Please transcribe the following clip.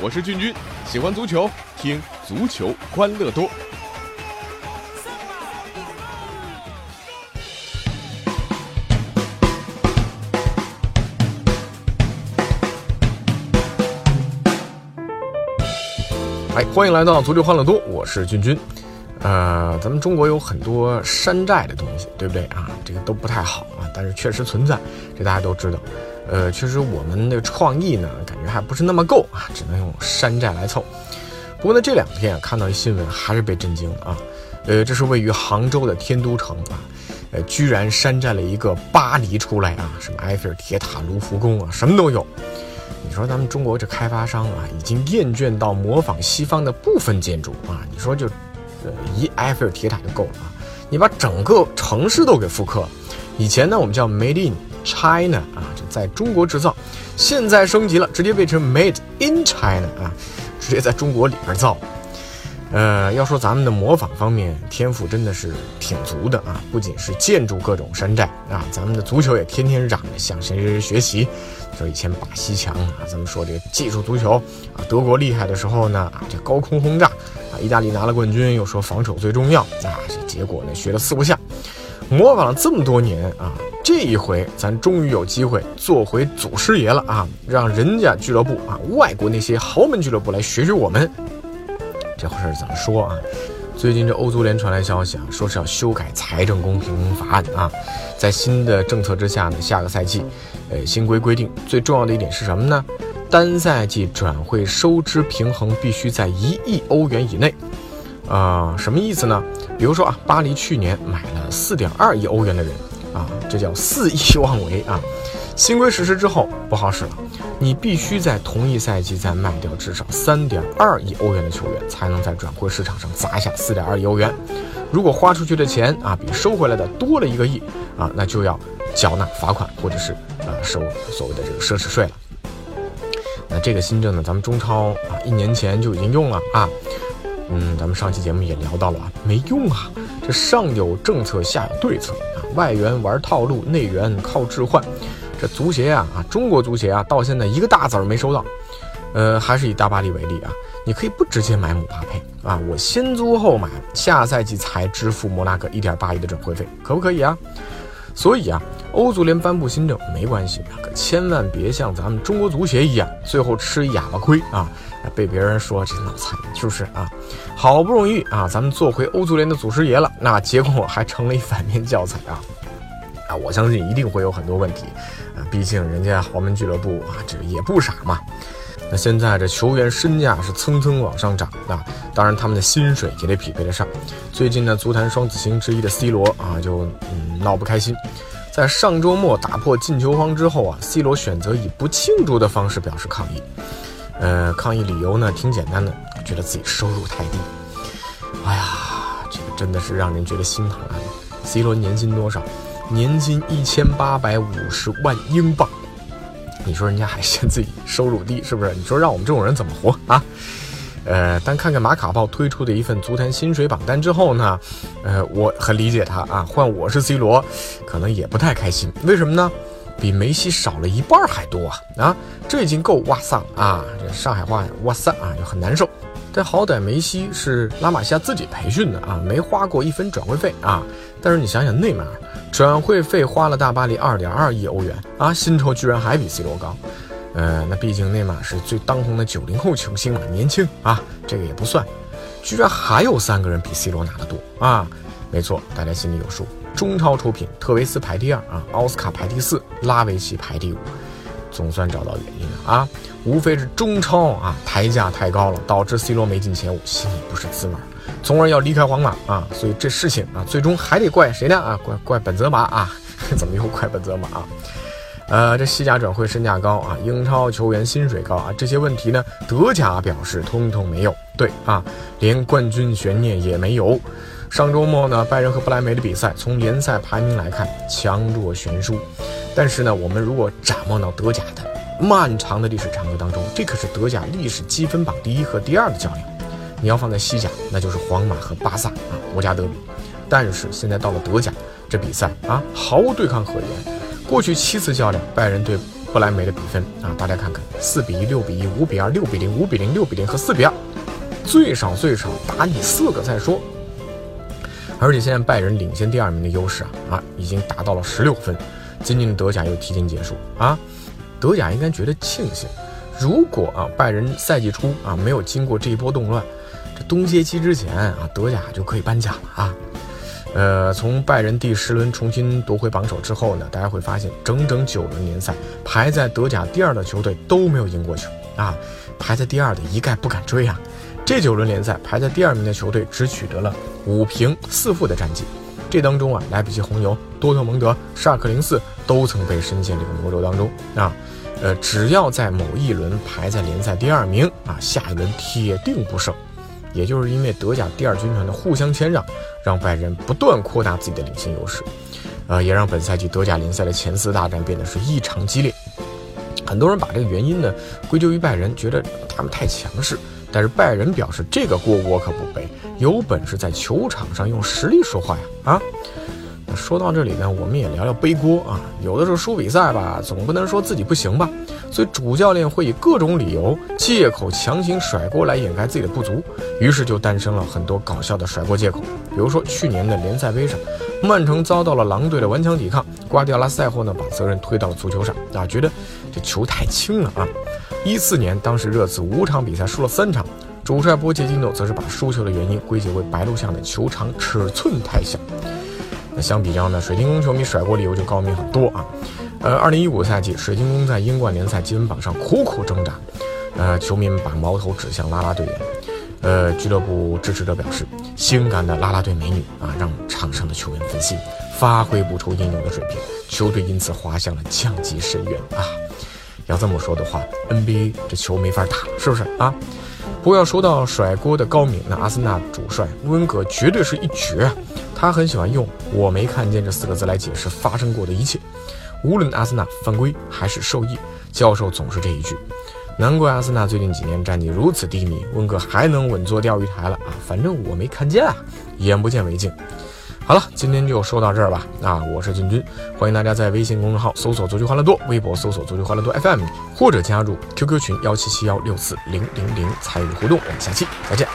我是俊君，喜欢足球，听足球欢乐多。哎，欢迎来到足球欢乐多，我是俊君。呃，咱们中国有很多山寨的东西，对不对啊？这个都不太好啊，但是确实存在，这大家都知道。呃，确实我们的创意呢，感觉还不是那么够啊，只能用山寨来凑。不过呢，这两天看到一新闻，还是被震惊了啊。呃，这是位于杭州的天都城啊，呃，居然山寨了一个巴黎出来啊，什么埃菲尔铁塔、卢浮宫啊，什么都有。你说咱们中国这开发商啊，已经厌倦到模仿西方的部分建筑啊，你说就。呃，一埃菲尔铁塔就够了啊！你把整个城市都给复刻。以前呢，我们叫 Made in China 啊，在中国制造。现在升级了，直接变成 Made in China 啊，直接在中国里边造。呃，要说咱们的模仿方面天赋真的是挺足的啊，不仅是建筑各种山寨啊，咱们的足球也天天嚷着向谁谁谁学习。说以前巴西强啊，咱们说这个技术足球啊，德国厉害的时候呢啊，这高空轰炸啊，意大利拿了冠军又说防守最重要啊，这结果呢学了四不像，模仿了这么多年啊，这一回咱终于有机会做回祖师爷了啊，让人家俱乐部啊，外国那些豪门俱乐部来学学我们。这回事怎么说啊？最近这欧足联传来消息啊，说是要修改财政公平法案啊，在新的政策之下呢，下个赛季，呃，新规规定最重要的一点是什么呢？单赛季转会收支平衡必须在一亿欧元以内。啊，什么意思呢？比如说啊，巴黎去年买了四点二亿欧元的人啊，这叫肆意妄为啊。新规实施之后不好使了，你必须在同一赛季再卖掉至少三点二亿欧元的球员，才能在转会市场上砸下四点二亿欧元。如果花出去的钱啊比收回来的多了一个亿啊，那就要缴纳罚款或者是呃收所谓的这个奢侈税了。那这个新政呢，咱们中超啊一年前就已经用了啊，嗯，咱们上期节目也聊到了啊，没用啊，这上有政策下有对策啊，外援玩套路，内援靠置换。这足协啊啊，中国足协啊，到现在一个大子儿没收到。呃，还是以大巴黎为例啊，你可以不直接买姆巴佩啊，我先租后买，下赛季才支付摩纳哥一点八亿的转会费，可不可以啊？所以啊，欧足联颁布新政没关系啊，可千万别像咱们中国足协一样，最后吃哑巴亏啊，被别人说这脑残，是不是啊？好不容易啊，咱们做回欧足联的祖师爷了，那结果还成了一反面教材啊。啊，我相信一定会有很多问题，啊，毕竟人家豪门俱乐部啊，这也不傻嘛。那现在这球员身价是蹭蹭往上涨啊，当然他们的薪水也得匹配得上。最近呢，足坛双子星之一的 C 罗啊，就嗯闹不开心，在上周末打破进球荒之后啊，C 罗选择以不庆祝的方式表示抗议。呃，抗议理由呢挺简单的，觉得自己收入太低。哎呀，这个真的是让人觉得心疼啊。C 罗年薪多少？年薪一千八百五十万英镑，你说人家还嫌自己收入低，是不是？你说让我们这种人怎么活啊？呃，但看看马卡报推出的一份足坛薪水榜单之后呢，呃，我很理解他啊。换我是 C 罗，可能也不太开心。为什么呢？比梅西少了一半还多啊！啊，这已经够哇塞啊！这上海话哇塞啊，就很难受。但好歹梅西是拉玛西亚自己培训的啊，没花过一分转会费啊。但是你想想内马尔。转会费花了大巴黎二点二亿欧元啊，薪酬居然还比 C 罗高，呃，那毕竟内马尔是最当红的九零后球星嘛，年轻啊，这个也不算，居然还有三个人比 C 罗拿得多啊，没错，大家心里有数。中超出品，特维斯排第二啊，奥斯卡排第四，拉维奇排第五，总算找到原因了啊，无非是中超啊抬价太高了，导致 C 罗没进前五，心里不是滋味儿。从而要离开皇马啊，所以这事情啊，最终还得怪谁呢？啊，怪怪本泽马啊，怎么又怪本泽马啊？呃，这西甲转会身价高啊，英超球员薪水高啊，这些问题呢，德甲表示通通没有。对啊，连冠军悬念也没有。上周末呢，拜仁和不莱梅的比赛，从联赛排名来看，强弱悬殊。但是呢，我们如果展望到德甲的漫长的历史长河当中，这可是德甲历史积分榜第一和第二的较量。你要放在西甲，那就是皇马和巴萨啊，国家德比。但是现在到了德甲，这比赛啊，毫无对抗可言。过去七次较量，拜仁对不莱梅的比分啊，大家看看，四比一、六比一、五比二、六比零、五比零、六比零和四比二，最少最少打你四个再说。而且现在拜仁领先第二名的优势啊啊，已经达到了十六分。今年的德甲又提前结束啊，德甲应该觉得庆幸。如果啊拜仁赛季初啊没有经过这一波动乱，这冬歇期之前啊德甲就可以颁奖了啊。呃，从拜仁第十轮重新夺回榜首之后呢，大家会发现整整九轮联赛排在德甲第二的球队都没有赢过球啊，排在第二的一概不敢追啊。这九轮联赛排在第二名的球队只取得了五平四负的战绩，这当中啊，莱比锡红牛、多特蒙德、沙克零四都曾被深陷这个魔咒当中啊。呃，只要在某一轮排在联赛第二名啊，下一轮铁定不胜。也就是因为德甲第二军团的互相谦让，让拜仁不断扩大自己的领先优势，呃，也让本赛季德甲联赛的前四大战变得是异常激烈。很多人把这个原因呢归咎于拜仁，觉得他们太强势。但是拜仁表示，这个锅我可不背，有本事在球场上用实力说话呀！啊，那说到这里呢，我们也聊聊背锅啊。有的时候输比赛吧，总不能说自己不行吧，所以主教练会以各种理由、借口强行甩锅来掩盖自己的不足，于是就诞生了很多搞笑的甩锅借口。比如说去年的联赛杯上，曼城遭到了狼队的顽强抵抗，瓜迪奥拉赛后呢把责任推到了足球上啊，觉得这球太轻了啊。一四年，当时热刺五场比赛输了三场，主帅波切蒂诺则是把输球的原因归结为白鹿巷的球场尺寸太小。那相比较呢，水晶宫球迷甩锅理由就高明很多啊。呃，二零一五赛季，水晶宫在英冠联赛积分榜上苦苦挣扎，呃，球迷们把矛头指向拉拉队员。呃，俱乐部支持者表示，性感的拉拉队美女啊，让场上的球员分心，发挥不出应有的水平，球队因此滑向了降级深渊啊。要这么说的话，NBA 这球没法打，是不是啊？不过要说到甩锅的高明，那阿森纳主帅温格绝对是一绝！他很喜欢用“我没看见”这四个字来解释发生过的一切，无论阿森纳犯规还是受益，教授总是这一句。难怪阿森纳最近几年战绩如此低迷，温格还能稳坐钓鱼台了啊！反正我没看见啊，眼不见为净。好了，今天就说到这儿吧。啊，我是君君，欢迎大家在微信公众号搜索“足球欢乐多”，微博搜索“足球欢乐多 FM”，或者加入 QQ 群幺七七幺六四零零零参与互动。我们下期再见。